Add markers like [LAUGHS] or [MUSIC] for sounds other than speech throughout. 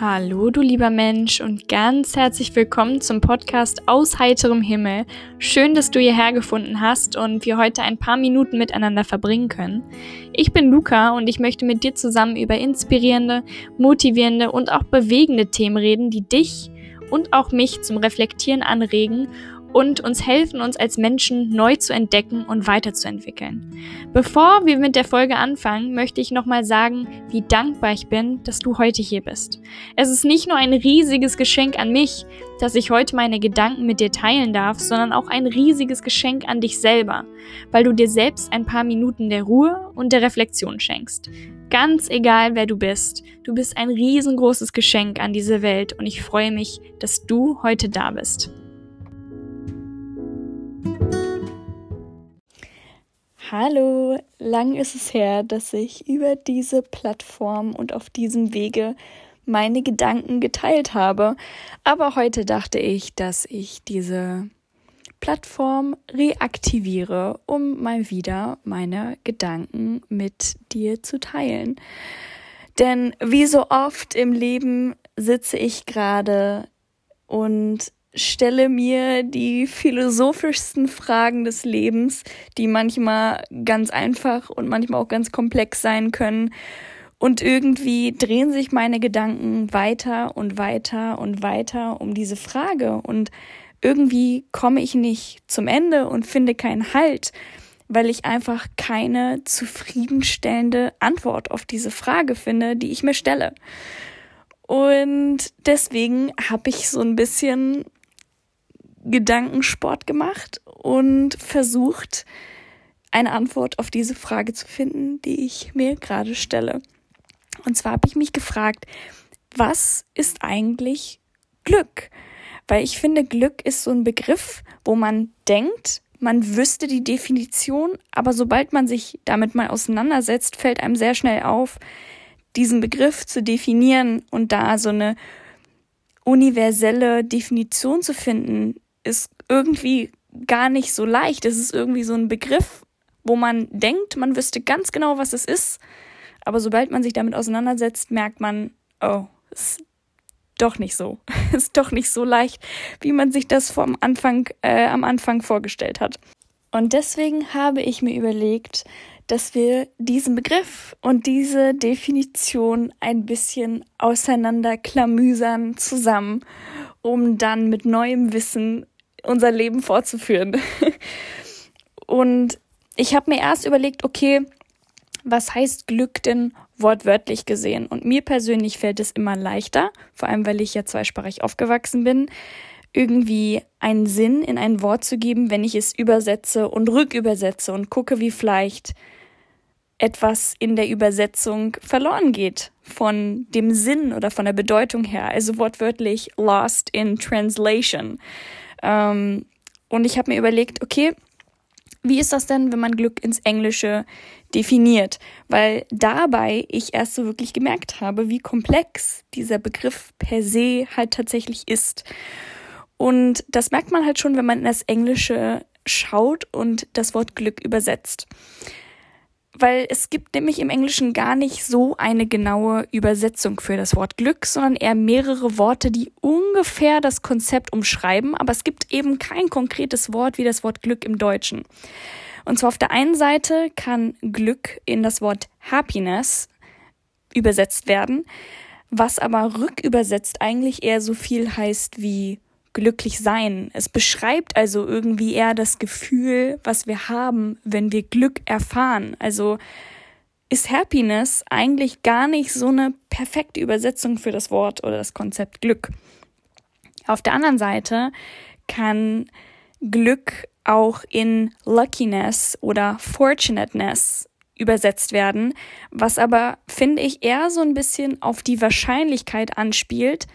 Hallo, du lieber Mensch, und ganz herzlich willkommen zum Podcast aus heiterem Himmel. Schön, dass du hierher gefunden hast und wir heute ein paar Minuten miteinander verbringen können. Ich bin Luca und ich möchte mit dir zusammen über inspirierende, motivierende und auch bewegende Themen reden, die dich und auch mich zum Reflektieren anregen und uns helfen, uns als Menschen neu zu entdecken und weiterzuentwickeln. Bevor wir mit der Folge anfangen, möchte ich nochmal sagen, wie dankbar ich bin, dass du heute hier bist. Es ist nicht nur ein riesiges Geschenk an mich, dass ich heute meine Gedanken mit dir teilen darf, sondern auch ein riesiges Geschenk an dich selber, weil du dir selbst ein paar Minuten der Ruhe und der Reflexion schenkst. Ganz egal, wer du bist, du bist ein riesengroßes Geschenk an diese Welt und ich freue mich, dass du heute da bist. Hallo, lang ist es her, dass ich über diese Plattform und auf diesem Wege meine Gedanken geteilt habe. Aber heute dachte ich, dass ich diese Plattform reaktiviere, um mal wieder meine Gedanken mit dir zu teilen. Denn wie so oft im Leben sitze ich gerade und stelle mir die philosophischsten Fragen des Lebens, die manchmal ganz einfach und manchmal auch ganz komplex sein können. Und irgendwie drehen sich meine Gedanken weiter und weiter und weiter um diese Frage. Und irgendwie komme ich nicht zum Ende und finde keinen Halt, weil ich einfach keine zufriedenstellende Antwort auf diese Frage finde, die ich mir stelle. Und deswegen habe ich so ein bisschen Gedankensport gemacht und versucht, eine Antwort auf diese Frage zu finden, die ich mir gerade stelle. Und zwar habe ich mich gefragt, was ist eigentlich Glück? Weil ich finde, Glück ist so ein Begriff, wo man denkt, man wüsste die Definition, aber sobald man sich damit mal auseinandersetzt, fällt einem sehr schnell auf, diesen Begriff zu definieren und da so eine universelle Definition zu finden, ist irgendwie gar nicht so leicht. Es ist irgendwie so ein Begriff, wo man denkt, man wüsste ganz genau, was es ist. Aber sobald man sich damit auseinandersetzt, merkt man, oh, ist doch nicht so. [LAUGHS] ist doch nicht so leicht, wie man sich das vom Anfang, äh, am Anfang vorgestellt hat. Und deswegen habe ich mir überlegt, dass wir diesen Begriff und diese Definition ein bisschen auseinanderklamüsern zusammen, um dann mit neuem Wissen unser Leben fortzuführen. Und ich habe mir erst überlegt, okay, was heißt Glück denn wortwörtlich gesehen? Und mir persönlich fällt es immer leichter, vor allem weil ich ja zweisprachig aufgewachsen bin, irgendwie einen Sinn in ein Wort zu geben, wenn ich es übersetze und rückübersetze und gucke, wie vielleicht etwas in der Übersetzung verloren geht von dem Sinn oder von der Bedeutung her. Also wortwörtlich lost in translation. Ähm, und ich habe mir überlegt, okay, wie ist das denn, wenn man Glück ins Englische definiert? Weil dabei ich erst so wirklich gemerkt habe, wie komplex dieser Begriff per se halt tatsächlich ist. Und das merkt man halt schon, wenn man in das Englische schaut und das Wort Glück übersetzt weil es gibt nämlich im Englischen gar nicht so eine genaue Übersetzung für das Wort Glück, sondern eher mehrere Worte, die ungefähr das Konzept umschreiben, aber es gibt eben kein konkretes Wort wie das Wort Glück im Deutschen. Und zwar auf der einen Seite kann Glück in das Wort Happiness übersetzt werden, was aber rückübersetzt eigentlich eher so viel heißt wie glücklich sein. Es beschreibt also irgendwie eher das Gefühl, was wir haben, wenn wir Glück erfahren. Also ist Happiness eigentlich gar nicht so eine perfekte Übersetzung für das Wort oder das Konzept Glück. Auf der anderen Seite kann Glück auch in Luckiness oder Fortunateness übersetzt werden, was aber, finde ich, eher so ein bisschen auf die Wahrscheinlichkeit anspielt,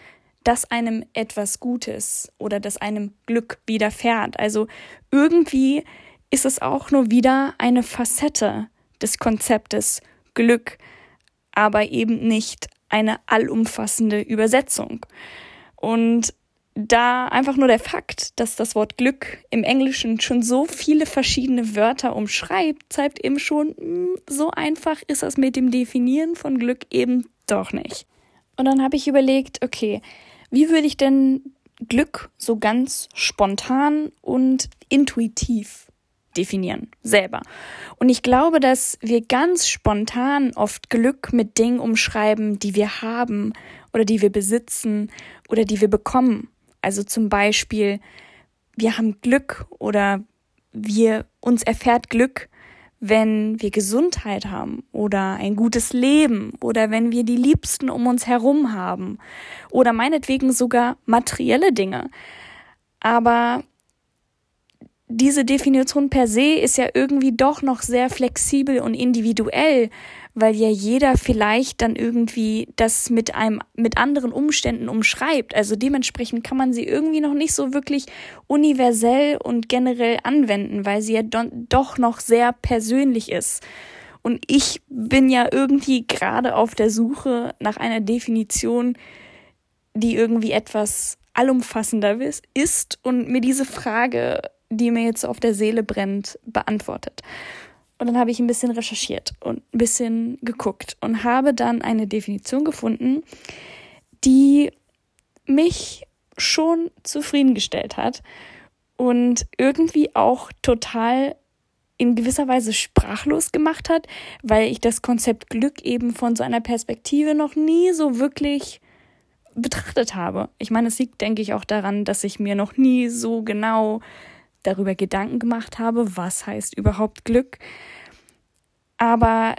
dass einem etwas Gutes oder dass einem Glück widerfährt. Also irgendwie ist es auch nur wieder eine Facette des Konzeptes Glück, aber eben nicht eine allumfassende Übersetzung. Und da einfach nur der Fakt, dass das Wort Glück im Englischen schon so viele verschiedene Wörter umschreibt, zeigt eben schon, hm, so einfach ist das mit dem Definieren von Glück eben doch nicht. Und dann habe ich überlegt, okay, wie würde ich denn Glück so ganz spontan und intuitiv definieren, selber. Und ich glaube, dass wir ganz spontan oft Glück mit Dingen umschreiben, die wir haben oder die wir besitzen oder die wir bekommen. Also zum Beispiel, wir haben Glück oder wir uns erfährt Glück, wenn wir Gesundheit haben oder ein gutes Leben oder wenn wir die Liebsten um uns herum haben oder meinetwegen sogar materielle Dinge. Aber diese Definition per se ist ja irgendwie doch noch sehr flexibel und individuell, weil ja jeder vielleicht dann irgendwie das mit einem, mit anderen Umständen umschreibt. Also dementsprechend kann man sie irgendwie noch nicht so wirklich universell und generell anwenden, weil sie ja doch noch sehr persönlich ist. Und ich bin ja irgendwie gerade auf der Suche nach einer Definition, die irgendwie etwas allumfassender ist und mir diese Frage die mir jetzt auf der Seele brennt, beantwortet. Und dann habe ich ein bisschen recherchiert und ein bisschen geguckt und habe dann eine Definition gefunden, die mich schon zufriedengestellt hat und irgendwie auch total in gewisser Weise sprachlos gemacht hat, weil ich das Konzept Glück eben von so einer Perspektive noch nie so wirklich betrachtet habe. Ich meine, es liegt, denke ich, auch daran, dass ich mir noch nie so genau darüber Gedanken gemacht habe, was heißt überhaupt Glück. Aber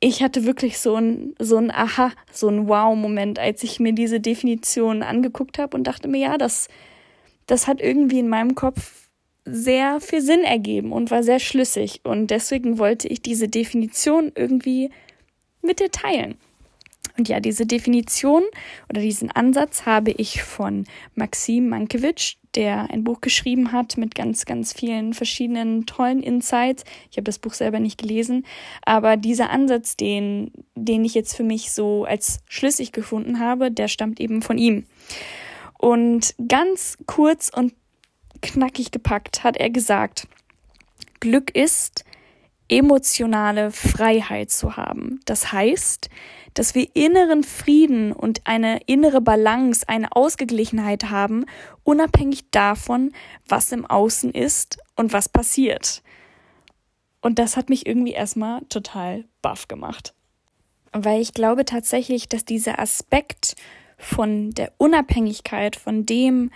ich hatte wirklich so ein, so ein Aha, so ein Wow-Moment, als ich mir diese Definition angeguckt habe und dachte mir, ja, das, das hat irgendwie in meinem Kopf sehr viel Sinn ergeben und war sehr schlüssig. Und deswegen wollte ich diese Definition irgendwie mit dir teilen. Und ja, diese Definition oder diesen Ansatz habe ich von Maxim Mankiewicz, der ein Buch geschrieben hat mit ganz, ganz vielen verschiedenen tollen Insights. Ich habe das Buch selber nicht gelesen, aber dieser Ansatz, den, den ich jetzt für mich so als schlüssig gefunden habe, der stammt eben von ihm. Und ganz kurz und knackig gepackt hat er gesagt, Glück ist, emotionale Freiheit zu haben. Das heißt, dass wir inneren Frieden und eine innere Balance, eine Ausgeglichenheit haben, unabhängig davon, was im Außen ist und was passiert. Und das hat mich irgendwie erstmal total baff gemacht. Weil ich glaube tatsächlich, dass dieser Aspekt von der Unabhängigkeit von dem,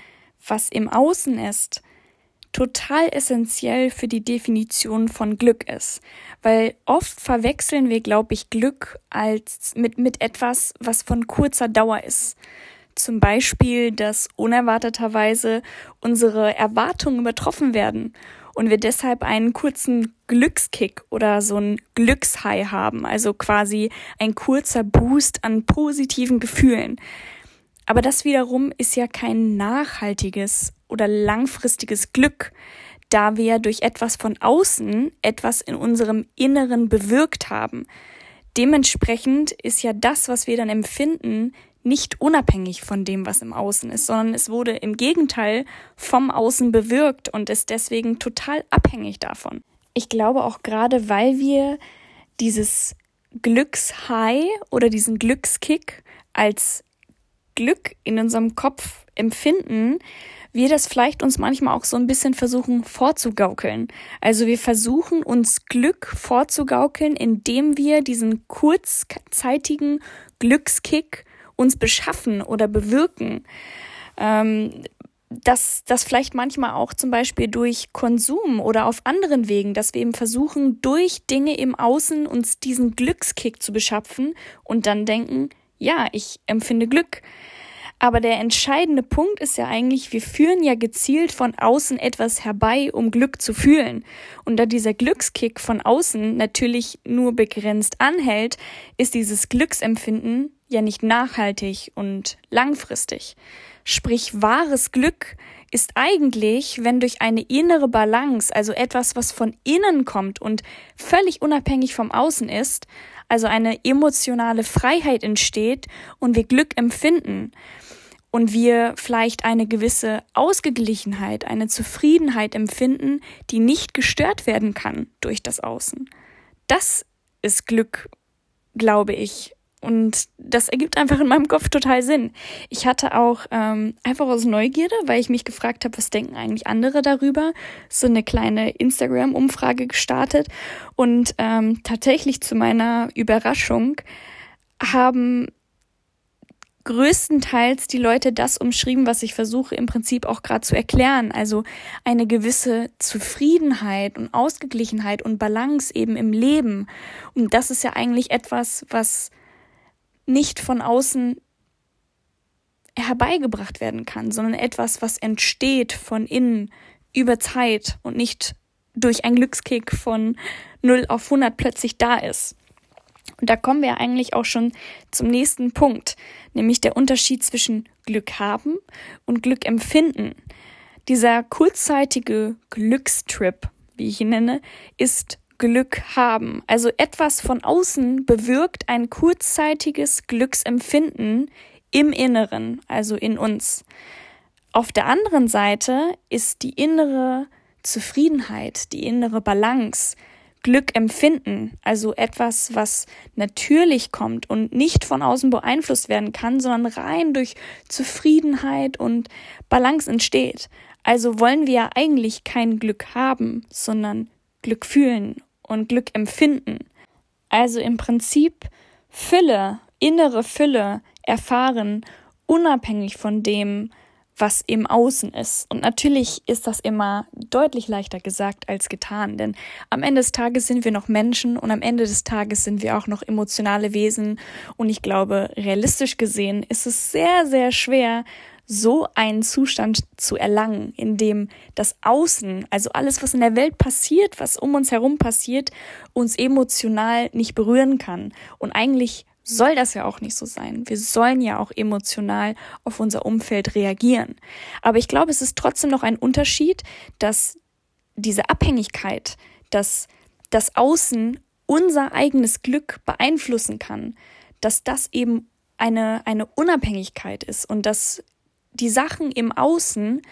was im Außen ist, total essentiell für die Definition von Glück ist. Weil oft verwechseln wir, glaube ich, Glück als mit, mit etwas, was von kurzer Dauer ist. Zum Beispiel, dass unerwarteterweise unsere Erwartungen übertroffen werden und wir deshalb einen kurzen Glückskick oder so ein Glückshigh haben, also quasi ein kurzer Boost an positiven Gefühlen. Aber das wiederum ist ja kein nachhaltiges oder langfristiges Glück, da wir durch etwas von außen etwas in unserem Inneren bewirkt haben. Dementsprechend ist ja das, was wir dann empfinden, nicht unabhängig von dem, was im Außen ist, sondern es wurde im Gegenteil vom Außen bewirkt und ist deswegen total abhängig davon. Ich glaube auch gerade, weil wir dieses Glückshigh oder diesen Glückskick als Glück in unserem Kopf empfinden, wir das vielleicht uns manchmal auch so ein bisschen versuchen vorzugaukeln. Also wir versuchen uns Glück vorzugaukeln, indem wir diesen kurzzeitigen Glückskick uns beschaffen oder bewirken. Ähm, dass das vielleicht manchmal auch zum Beispiel durch Konsum oder auf anderen Wegen, dass wir eben versuchen, durch Dinge im Außen uns diesen Glückskick zu beschaffen und dann denken, ja, ich empfinde Glück. Aber der entscheidende Punkt ist ja eigentlich, wir führen ja gezielt von außen etwas herbei, um Glück zu fühlen. Und da dieser Glückskick von außen natürlich nur begrenzt anhält, ist dieses Glücksempfinden ja nicht nachhaltig und langfristig. Sprich, wahres Glück ist eigentlich, wenn durch eine innere Balance, also etwas, was von innen kommt und völlig unabhängig vom Außen ist, also eine emotionale Freiheit entsteht und wir Glück empfinden und wir vielleicht eine gewisse Ausgeglichenheit, eine Zufriedenheit empfinden, die nicht gestört werden kann durch das Außen. Das ist Glück, glaube ich. Und das ergibt einfach in meinem Kopf total Sinn. Ich hatte auch ähm, einfach aus Neugierde, weil ich mich gefragt habe, was denken eigentlich andere darüber, so eine kleine Instagram-Umfrage gestartet. Und ähm, tatsächlich zu meiner Überraschung haben größtenteils die Leute das umschrieben, was ich versuche im Prinzip auch gerade zu erklären. Also eine gewisse Zufriedenheit und Ausgeglichenheit und Balance eben im Leben. Und das ist ja eigentlich etwas, was nicht von außen herbeigebracht werden kann, sondern etwas, was entsteht von innen über Zeit und nicht durch einen Glückskick von 0 auf 100 plötzlich da ist. Und da kommen wir eigentlich auch schon zum nächsten Punkt, nämlich der Unterschied zwischen Glück haben und Glück empfinden. Dieser kurzzeitige Glückstrip, wie ich ihn nenne, ist Glück haben. Also etwas von außen bewirkt ein kurzzeitiges Glücksempfinden im Inneren, also in uns. Auf der anderen Seite ist die innere Zufriedenheit, die innere Balance, Glück empfinden, also etwas, was natürlich kommt und nicht von außen beeinflusst werden kann, sondern rein durch Zufriedenheit und Balance entsteht. Also wollen wir ja eigentlich kein Glück haben, sondern Glück fühlen und Glück empfinden. Also im Prinzip Fülle, innere Fülle erfahren, unabhängig von dem, was im Außen ist. Und natürlich ist das immer deutlich leichter gesagt als getan, denn am Ende des Tages sind wir noch Menschen und am Ende des Tages sind wir auch noch emotionale Wesen. Und ich glaube, realistisch gesehen ist es sehr, sehr schwer, so einen Zustand zu erlangen, in dem das Außen, also alles, was in der Welt passiert, was um uns herum passiert, uns emotional nicht berühren kann. Und eigentlich soll das ja auch nicht so sein. Wir sollen ja auch emotional auf unser Umfeld reagieren. Aber ich glaube, es ist trotzdem noch ein Unterschied, dass diese Abhängigkeit, dass das Außen unser eigenes Glück beeinflussen kann, dass das eben eine, eine Unabhängigkeit ist und dass die Sachen im Außen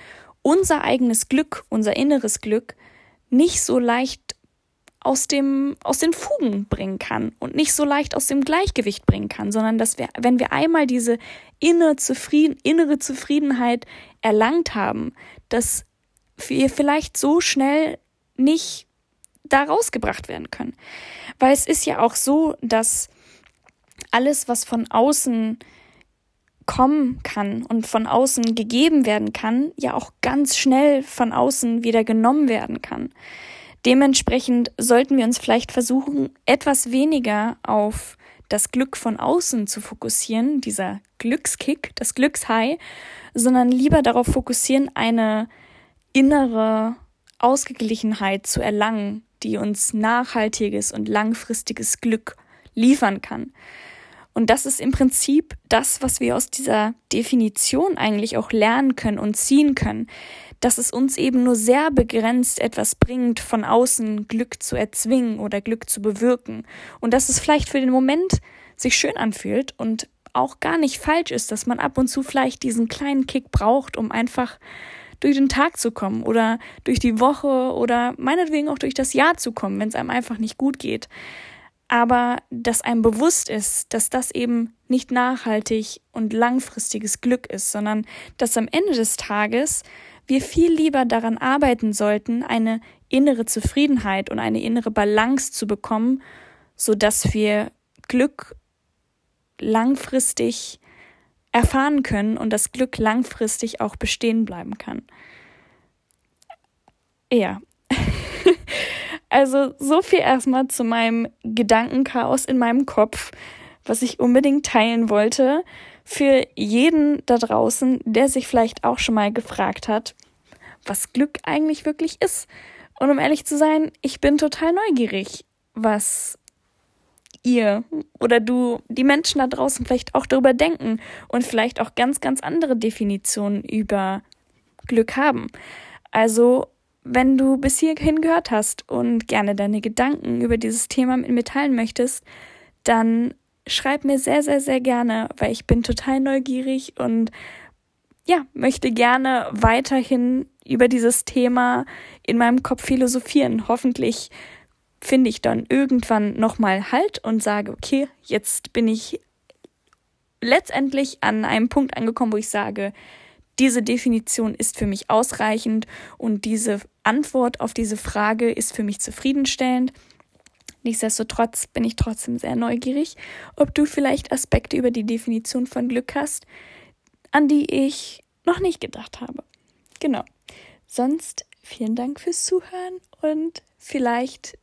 unser eigenes Glück, unser inneres Glück nicht so leicht aus dem, aus den Fugen bringen kann und nicht so leicht aus dem Gleichgewicht bringen kann, sondern dass wir, wenn wir einmal diese innere, Zufrieden, innere Zufriedenheit erlangt haben, dass wir vielleicht so schnell nicht da rausgebracht werden können. Weil es ist ja auch so, dass alles, was von außen kommen kann und von außen gegeben werden kann, ja auch ganz schnell von außen wieder genommen werden kann. Dementsprechend sollten wir uns vielleicht versuchen, etwas weniger auf das Glück von außen zu fokussieren, dieser Glückskick, das Glückshigh, sondern lieber darauf fokussieren, eine innere Ausgeglichenheit zu erlangen, die uns nachhaltiges und langfristiges Glück liefern kann. Und das ist im Prinzip das, was wir aus dieser Definition eigentlich auch lernen können und ziehen können, dass es uns eben nur sehr begrenzt etwas bringt, von außen Glück zu erzwingen oder Glück zu bewirken. Und dass es vielleicht für den Moment sich schön anfühlt und auch gar nicht falsch ist, dass man ab und zu vielleicht diesen kleinen Kick braucht, um einfach durch den Tag zu kommen oder durch die Woche oder meinetwegen auch durch das Jahr zu kommen, wenn es einem einfach nicht gut geht aber dass einem bewusst ist, dass das eben nicht nachhaltig und langfristiges Glück ist, sondern dass am Ende des Tages wir viel lieber daran arbeiten sollten, eine innere Zufriedenheit und eine innere Balance zu bekommen, so dass wir Glück langfristig erfahren können und das Glück langfristig auch bestehen bleiben kann. Ja. Also so viel erstmal zu meinem Gedankenchaos in meinem Kopf, was ich unbedingt teilen wollte. Für jeden da draußen, der sich vielleicht auch schon mal gefragt hat, was Glück eigentlich wirklich ist. Und um ehrlich zu sein, ich bin total neugierig, was ihr oder du, die Menschen da draußen vielleicht auch darüber denken und vielleicht auch ganz, ganz andere Definitionen über Glück haben. Also wenn du bis hierhin gehört hast und gerne deine Gedanken über dieses Thema mit mir teilen möchtest, dann schreib mir sehr, sehr, sehr gerne, weil ich bin total neugierig und ja, möchte gerne weiterhin über dieses Thema in meinem Kopf philosophieren. Hoffentlich finde ich dann irgendwann nochmal Halt und sage, okay, jetzt bin ich letztendlich an einem Punkt angekommen, wo ich sage, diese Definition ist für mich ausreichend und diese Antwort auf diese Frage ist für mich zufriedenstellend. Nichtsdestotrotz bin ich trotzdem sehr neugierig, ob du vielleicht Aspekte über die Definition von Glück hast, an die ich noch nicht gedacht habe. Genau. Sonst vielen Dank fürs Zuhören und vielleicht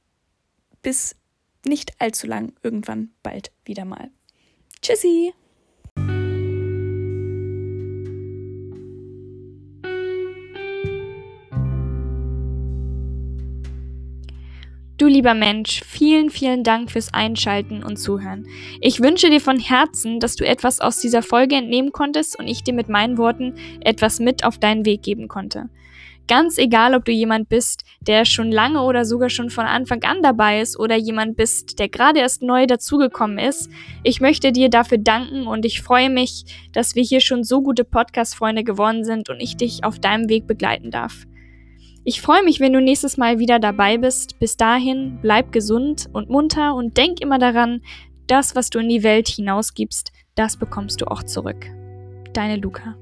bis nicht allzu lang irgendwann bald wieder mal. Tschüssi! Du lieber Mensch, vielen, vielen Dank fürs Einschalten und Zuhören. Ich wünsche dir von Herzen, dass du etwas aus dieser Folge entnehmen konntest und ich dir mit meinen Worten etwas mit auf deinen Weg geben konnte. Ganz egal, ob du jemand bist, der schon lange oder sogar schon von Anfang an dabei ist oder jemand bist, der gerade erst neu dazugekommen ist, ich möchte dir dafür danken und ich freue mich, dass wir hier schon so gute Podcast-Freunde geworden sind und ich dich auf deinem Weg begleiten darf. Ich freue mich, wenn du nächstes Mal wieder dabei bist. Bis dahin, bleib gesund und munter und denk immer daran, das, was du in die Welt hinausgibst, das bekommst du auch zurück. Deine Luca.